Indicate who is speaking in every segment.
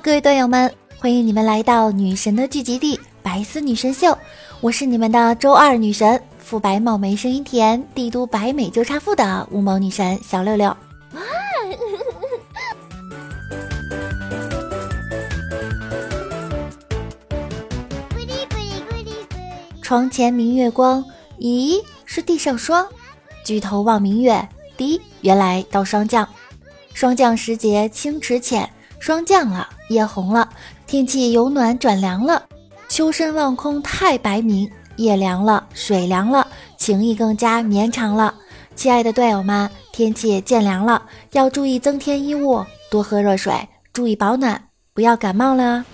Speaker 1: 各位段友们，欢迎你们来到女神的聚集地——白丝女神秀。我是你们的周二女神，肤白貌美，声音甜，帝都白美就差富的无毛女神小六六。床前明月光，咦，是地上霜。举头望明月，滴，原来到霜降。霜降时节清池浅。霜降了，夜红了，天气由暖转凉了。秋深望空太白明，夜凉了，水凉了，情意更加绵长了。亲爱的队友们，天气渐凉了，要注意增添衣物，多喝热水，注意保暖，不要感冒了。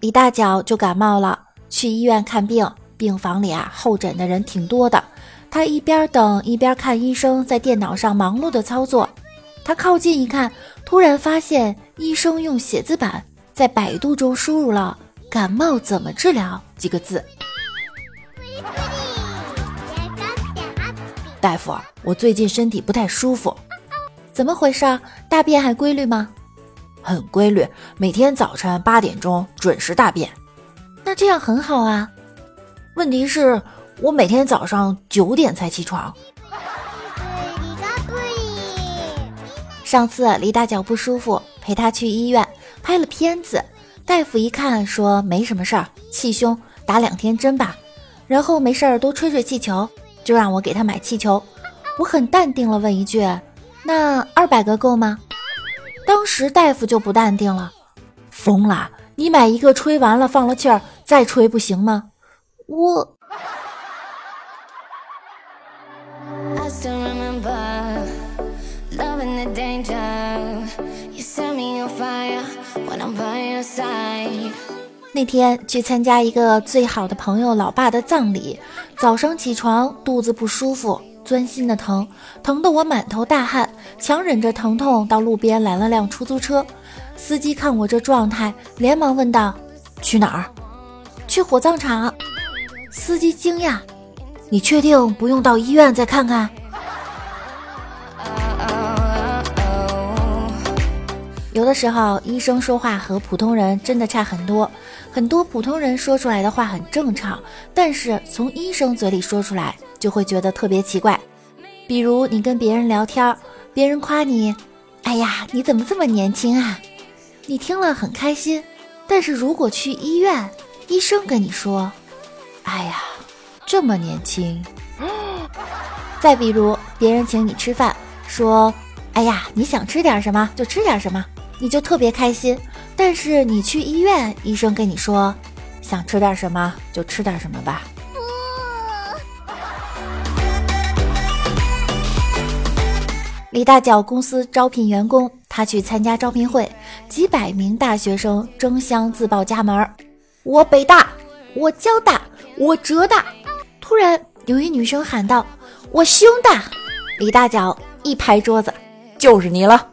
Speaker 1: 李大脚就感冒了，去医院看病，病房里啊候诊的人挺多的，他一边等一边看医生在电脑上忙碌的操作。他靠近一看，突然发现医生用写字板在百度中输入了“感冒怎么治疗”几个字。大夫，我最近身体不太舒服，怎么回事？大便还规律吗？
Speaker 2: 很规律，每天早晨八点钟准时大便。
Speaker 1: 那这样很好啊。
Speaker 2: 问题是，我每天早上九点才起床。
Speaker 1: 上次李大脚不舒服，陪他去医院拍了片子。大夫一看说没什么事儿，气胸，打两天针吧。然后没事儿多吹吹气球，就让我给他买气球。我很淡定了问一句：“那二百个够吗？”当时大夫就不淡定了：“
Speaker 2: 疯了！你买一个吹完了放了气儿再吹不行吗？”
Speaker 1: 我。那天去参加一个最好的朋友老爸的葬礼，早上起床肚子不舒服，钻心的疼，疼得我满头大汗，强忍着疼痛到路边拦了辆出租车。司机看我这状态，连忙问道：“去哪儿？”“去火葬场。”司机惊讶：“
Speaker 2: 你确定不用到医院再看看？”
Speaker 1: 有的时候，医生说话和普通人真的差很多。很多普通人说出来的话很正常，但是从医生嘴里说出来，就会觉得特别奇怪。比如你跟别人聊天，别人夸你：“哎呀，你怎么这么年轻啊？”你听了很开心。但是如果去医院，医生跟你说：“哎呀，这么年轻。”再比如别人请你吃饭，说：“哎呀，你想吃点什么就吃点什么。”你就特别开心，但是你去医院，医生跟你说，想吃点什么就吃点什么吧。李大脚公司招聘员工，他去参加招聘会，几百名大学生争相自报家门。我北大，我交大，我浙大。突然有一女生喊道：“我胸大。”李大脚一拍桌子：“就是你了。”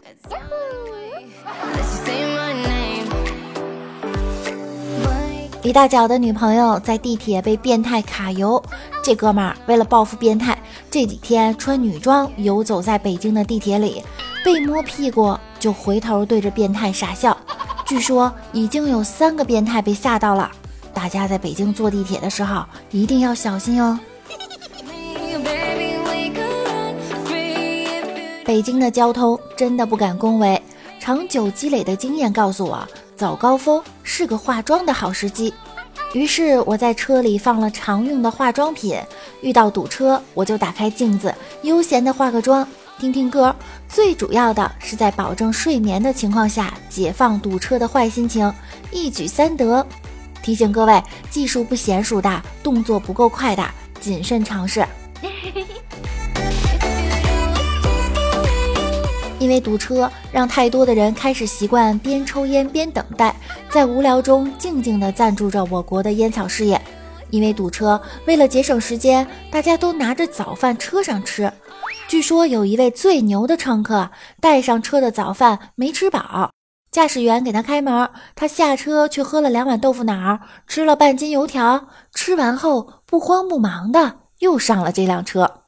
Speaker 1: 李大脚的女朋友在地铁被变态卡油，这哥们儿为了报复变态，这几天穿女装游走在北京的地铁里，被摸屁股就回头对着变态傻笑。据说已经有三个变态被吓到了，大家在北京坐地铁的时候一定要小心哦。北京的交通真的不敢恭维，长久积累的经验告诉我。早高峰是个化妆的好时机，于是我在车里放了常用的化妆品。遇到堵车，我就打开镜子，悠闲的化个妆，听听歌。最主要的是在保证睡眠的情况下，解放堵车的坏心情，一举三得。提醒各位，技术不娴熟的，动作不够快的，谨慎尝试。因为堵车，让太多的人开始习惯边抽烟边等待，在无聊中静静地赞助着我国的烟草事业。因为堵车，为了节省时间，大家都拿着早饭车上吃。据说有一位最牛的乘客带上车的早饭没吃饱，驾驶员给他开门，他下车却喝了两碗豆腐脑，吃了半斤油条，吃完后不慌不忙的又上了这辆车。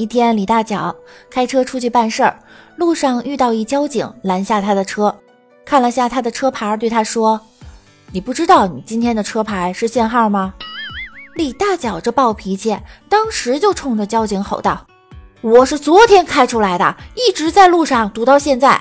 Speaker 1: 一天，李大脚开车出去办事儿，路上遇到一交警拦下他的车，看了下他的车牌，对他说：“你不知道你今天的车牌是限号吗？”李大脚这暴脾气，当时就冲着交警吼道：“我是昨天开出来的，一直在路上堵到现在。”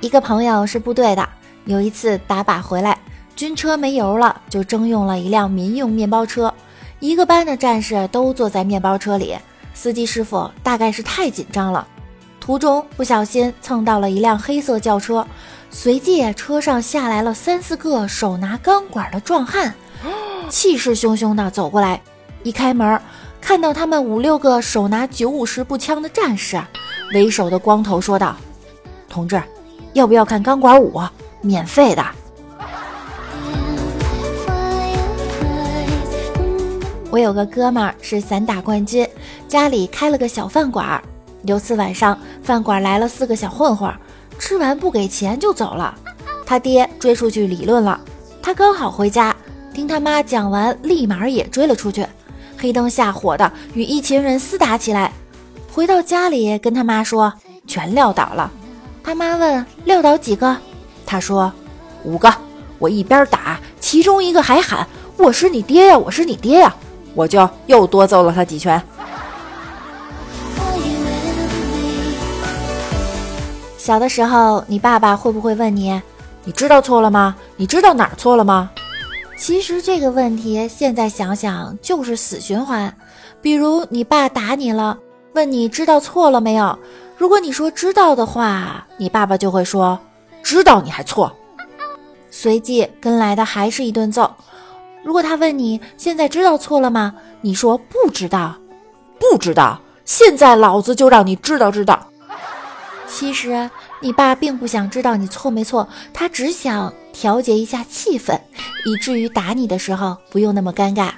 Speaker 1: 一个朋友是部队的，有一次打靶回来。军车没油了，就征用了一辆民用面包车。一个班的战士都坐在面包车里，司机师傅大概是太紧张了，途中不小心蹭到了一辆黑色轿车，随即车上下来了三四个手拿钢管的壮汉，气势汹汹地走过来。一开门，看到他们五六个手拿九五式步枪的战士，为首的光头说道：“同志，要不要看钢管舞？免费的。”我有个哥们儿是散打冠军，家里开了个小饭馆儿。有次晚上，饭馆来了四个小混混，吃完不给钱就走了。他爹追出去理论了，他刚好回家，听他妈讲完，立马也追了出去，黑灯瞎火的与一群人厮打起来。回到家里跟他妈说，全撂倒了。他妈问撂倒几个，他说五个。我一边打，其中一个还喊：“我是你爹呀，我是你爹呀！”我就又多揍了他几拳。小的时候，你爸爸会不会问你：“你知道错了吗？你知道哪儿错了吗？”其实这个问题现在想想就是死循环。比如你爸打你了，问你知道错了没有？如果你说知道的话，你爸爸就会说：“知道你还错。”随即跟来的还是一顿揍。如果他问你现在知道错了吗？你说不知道，不知道。现在老子就让你知道知道。其实你爸并不想知道你错没错，他只想调节一下气氛，以至于打你的时候不用那么尴尬。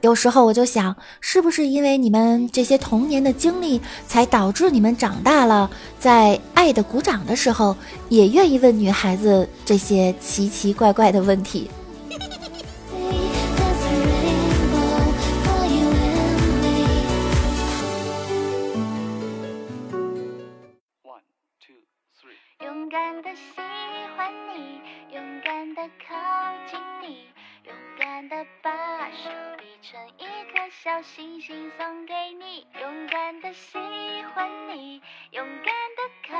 Speaker 1: 有时候我就想，是不是因为你们这些童年的经历，才导致你们长大了，在爱的鼓掌的时候，也愿意问女孩子这些奇奇怪怪的问题？的喜欢你，勇敢的靠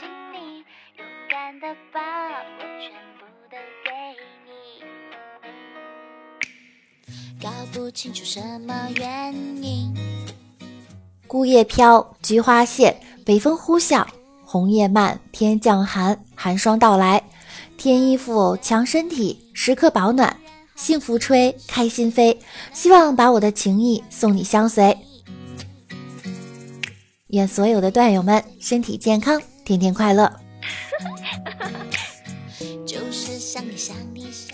Speaker 1: 近你，勇敢的把我全部都给你。搞不清楚什么原因。孤叶飘，菊花谢，北风呼啸，红叶漫，天降寒，寒霜到来，添衣服，强身体，时刻保暖。幸福吹，开心飞，希望把我的情谊送你相随。愿所有的段友们身体健康，天天快乐。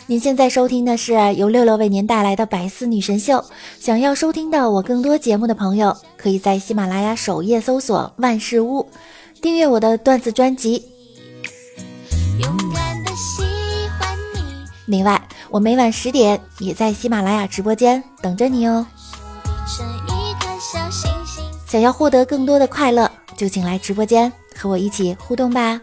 Speaker 1: 您现在收听的是由六六为您带来的百思女神秀。想要收听到我更多节目的朋友，可以在喜马拉雅首页搜索万事屋，订阅我的段子专辑。另外。我每晚十点也在喜马拉雅直播间等着你哦。想要获得更多的快乐，就请来直播间和我一起互动吧。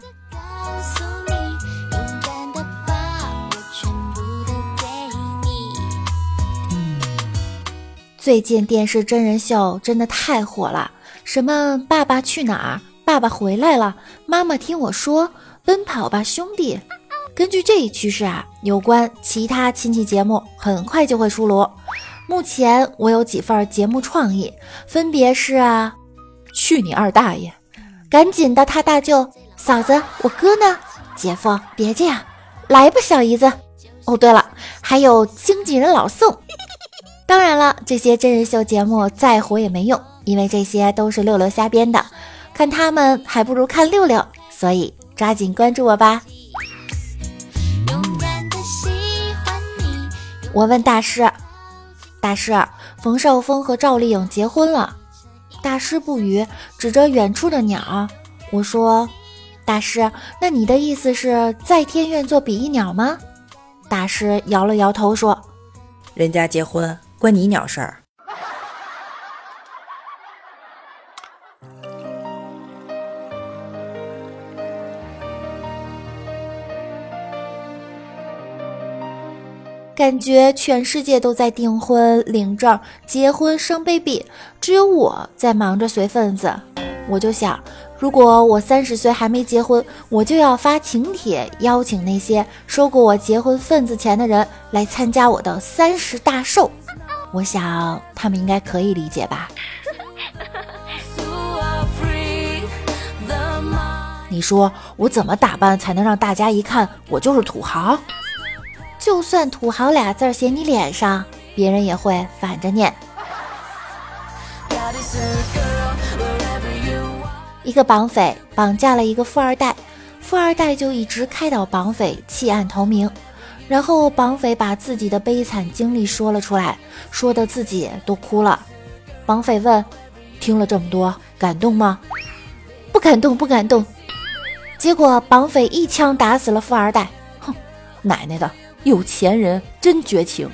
Speaker 1: 最近电视真人秀真的太火了，什么《爸爸去哪儿》《爸爸回来了》《妈妈听我说》《奔跑吧兄弟》。根据这一趋势啊，有关其他亲戚节目很快就会出炉。目前我有几份节目创意，分别是啊，
Speaker 2: 去你二大爷！
Speaker 1: 赶紧的，他大舅、嫂子，我哥呢？姐夫，别这样，来吧，小姨子。哦，对了，还有经纪人老宋。当然了，这些真人秀节目再火也没用，因为这些都是六六瞎编的，看他们还不如看六六，所以抓紧关注我吧。我问大师，大师，冯绍峰和赵丽颖结婚了。大师不语，指着远处的鸟。我说，大师，那你的意思是在天愿做比翼鸟吗？大师摇了摇头说，
Speaker 3: 人家结婚。关你鸟事儿！
Speaker 1: 感觉全世界都在订婚、领证、结婚、生 baby，只有我在忙着随份子。我就想，如果我三十岁还没结婚，我就要发请帖邀请那些收过我结婚份子钱的人来参加我的三十大寿。我想他们应该可以理解吧。
Speaker 2: 你说我怎么打扮才能让大家一看我就是土豪？
Speaker 1: 就算“土豪”俩字写你脸上，别人也会反着念。一个绑匪绑架了一个富二代，富二代就一直开导绑匪弃暗投明。然后绑匪把自己的悲惨经历说了出来，说的自己都哭了。绑匪问：“听了这么多，感动吗？”“不感动，不感动。”结果绑匪一枪打死了富二代。
Speaker 2: 哼，奶奶的，有钱人真绝情。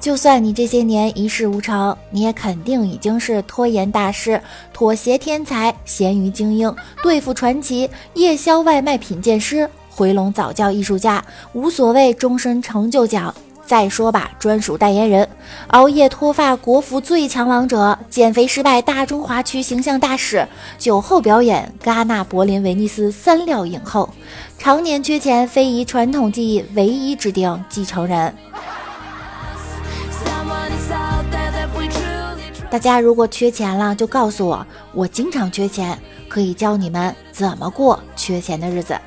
Speaker 1: 就算你这些年一事无成，你也肯定已经是拖延大师、妥协天才、咸鱼精英、对付传奇、夜宵外卖品鉴师、回笼早教艺术家、无所谓终身成就奖、再说吧专属代言人、熬夜脱发国服最强王者、减肥失败大中华区形象大使、酒后表演戛纳、柏林、威尼斯三料影后、常年缺钱非遗传统技艺唯一指定继承人。大家如果缺钱了，就告诉我，我经常缺钱，可以教你们怎么过缺钱的日子。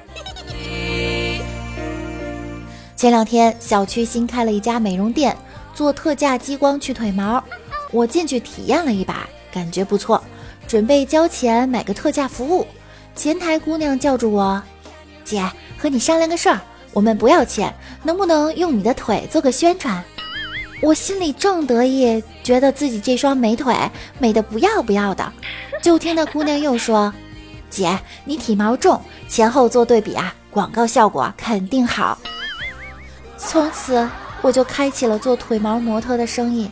Speaker 1: 前两天小区新开了一家美容店，做特价激光去腿毛，我进去体验了一把，感觉不错，准备交钱买个特价服务。前台姑娘叫住我：“姐，和你商量个事儿，我们不要钱，能不能用你的腿做个宣传？”我心里正得意，觉得自己这双美腿美的不要不要的，就听那姑娘又说：“姐，你体毛重，前后做对比啊，广告效果肯定好。”从此我就开启了做腿毛模特的生意，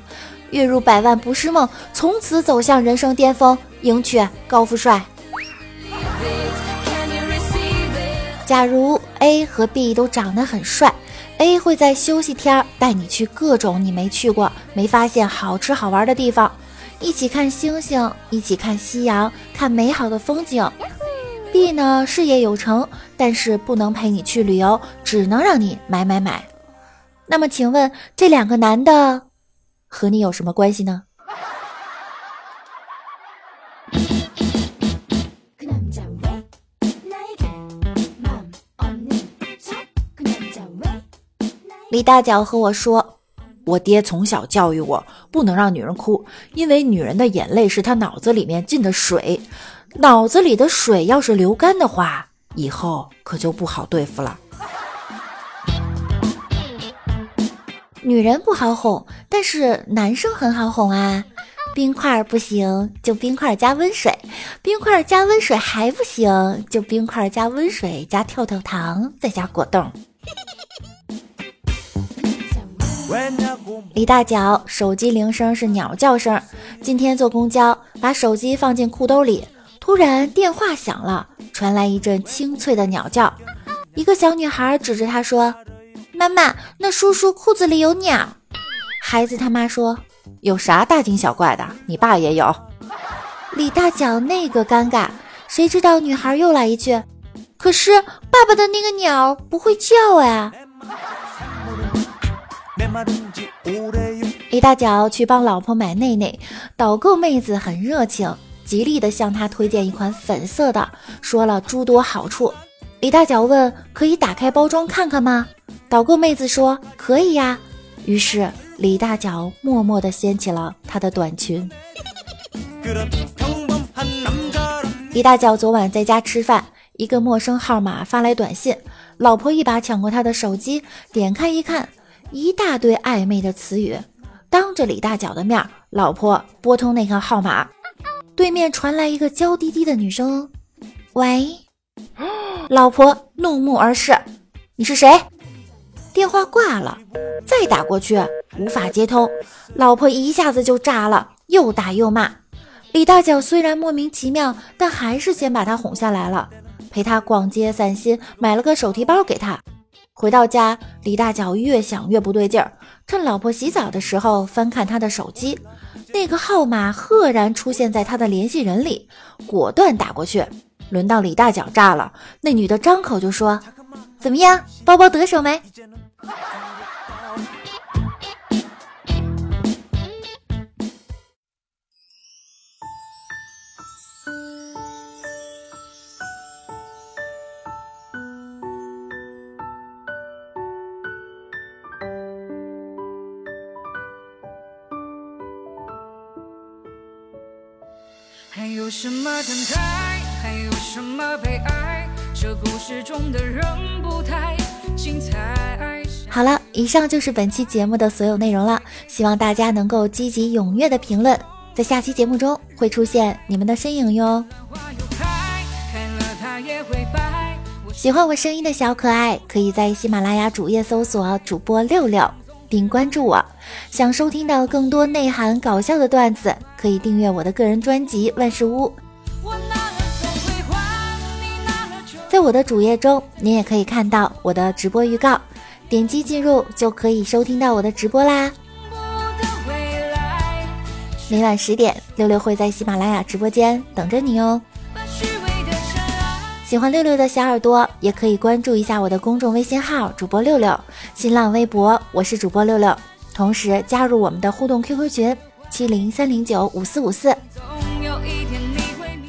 Speaker 1: 月入百万不是梦，从此走向人生巅峰，迎娶高富帅。假如 A 和 B 都长得很帅。A 会在休息天带你去各种你没去过、没发现好吃好玩的地方，一起看星星，一起看夕阳，看美好的风景。B 呢，事业有成，但是不能陪你去旅游，只能让你买买买。那么，请问这两个男的和你有什么关系呢？李大脚和我说：“
Speaker 2: 我爹从小教育我，不能让女人哭，因为女人的眼泪是她脑子里面进的水，脑子里的水要是流干的话，以后可就不好对付了。
Speaker 1: 女人不好哄，但是男生很好哄啊。冰块不行，就冰块加温水；冰块加温水还不行，就冰块加温水加跳跳糖，再加果冻。”李大脚手机铃声是鸟叫声。今天坐公交，把手机放进裤兜里，突然电话响了，传来一阵清脆的鸟叫。一个小女孩指着他说：“妈妈，那叔叔裤子里有鸟。”孩子他妈说：“
Speaker 2: 有啥大惊小怪的？你爸也有。”
Speaker 1: 李大脚那个尴尬，谁知道女孩又来一句：“可是爸爸的那个鸟不会叫呀。”
Speaker 4: 李大脚去帮老婆买内内，导购妹子很热情，极力的向他推荐一款粉色的，说了诸多好处。李大脚问：“可以打开包装看看吗？”导购妹子说：“可以呀。”于是李大脚默默的掀起了他的短裙。李大脚昨晚在家吃饭，一个陌生号码发来短信，老婆一把抢过他的手机，点开一看，一大堆暧昧的词语。当着李大脚的面，老婆拨通那个号码，对面传来一个娇滴滴的女声：“喂。”老婆怒目而视：“你是谁？”电话挂了，再打过去无法接通，老婆一下子就炸了，又打又骂。李大脚虽然莫名其妙，但还是先把他哄下来了，陪他逛街散心，买了个手提包给他。回到家，李大脚越想越不对劲儿。趁老婆洗澡的时候，翻看他的手机，那个号码赫然出现在他的联系人里，果断打过去。轮到李大脚炸了，那女的张口就说：“怎么样，包包得手没？”什么悲哀？这故事中的人不太精彩。好了，以上就是本期节目的所有内容了。希望大家能够积极踊跃的评论，在下期节目中会出现你们的身影哟。喜欢我声音的小可爱，可以在喜马拉雅主页搜索主播六六。并关注我，想收听到更多内涵搞笑的段子，可以订阅我的个人专辑《万事屋》。在我的主页中，您也可以看到我的直播预告，点击进入就可以收听到我的直播啦。每晚十点，六六会在喜马拉雅直播间等着你哦。喜欢六六的小耳朵也可以关注一下我的公众微信号主播六六，新浪微博我是主播六六，同时加入我们的互动 QQ 群七零三零九五四五四。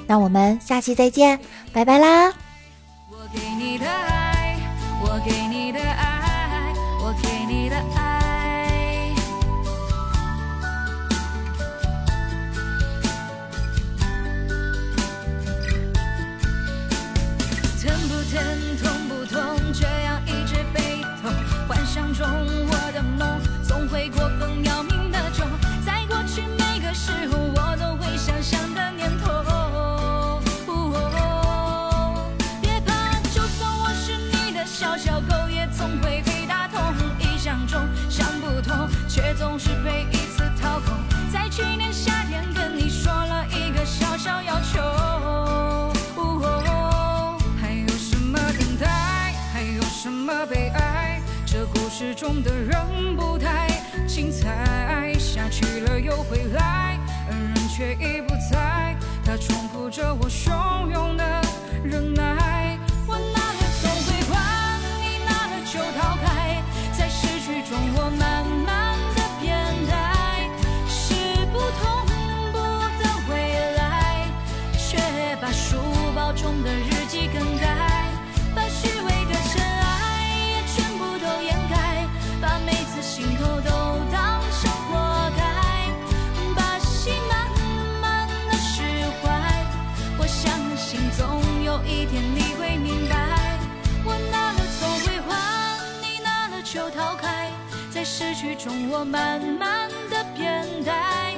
Speaker 4: 那我们下期再见，拜拜啦！人失去中，我慢慢的变呆，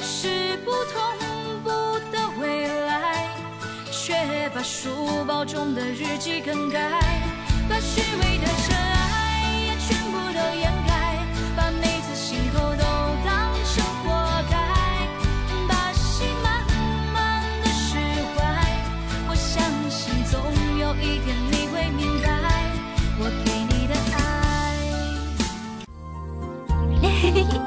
Speaker 4: 是不同步的未来，却把书包中的日记更改，把虚伪的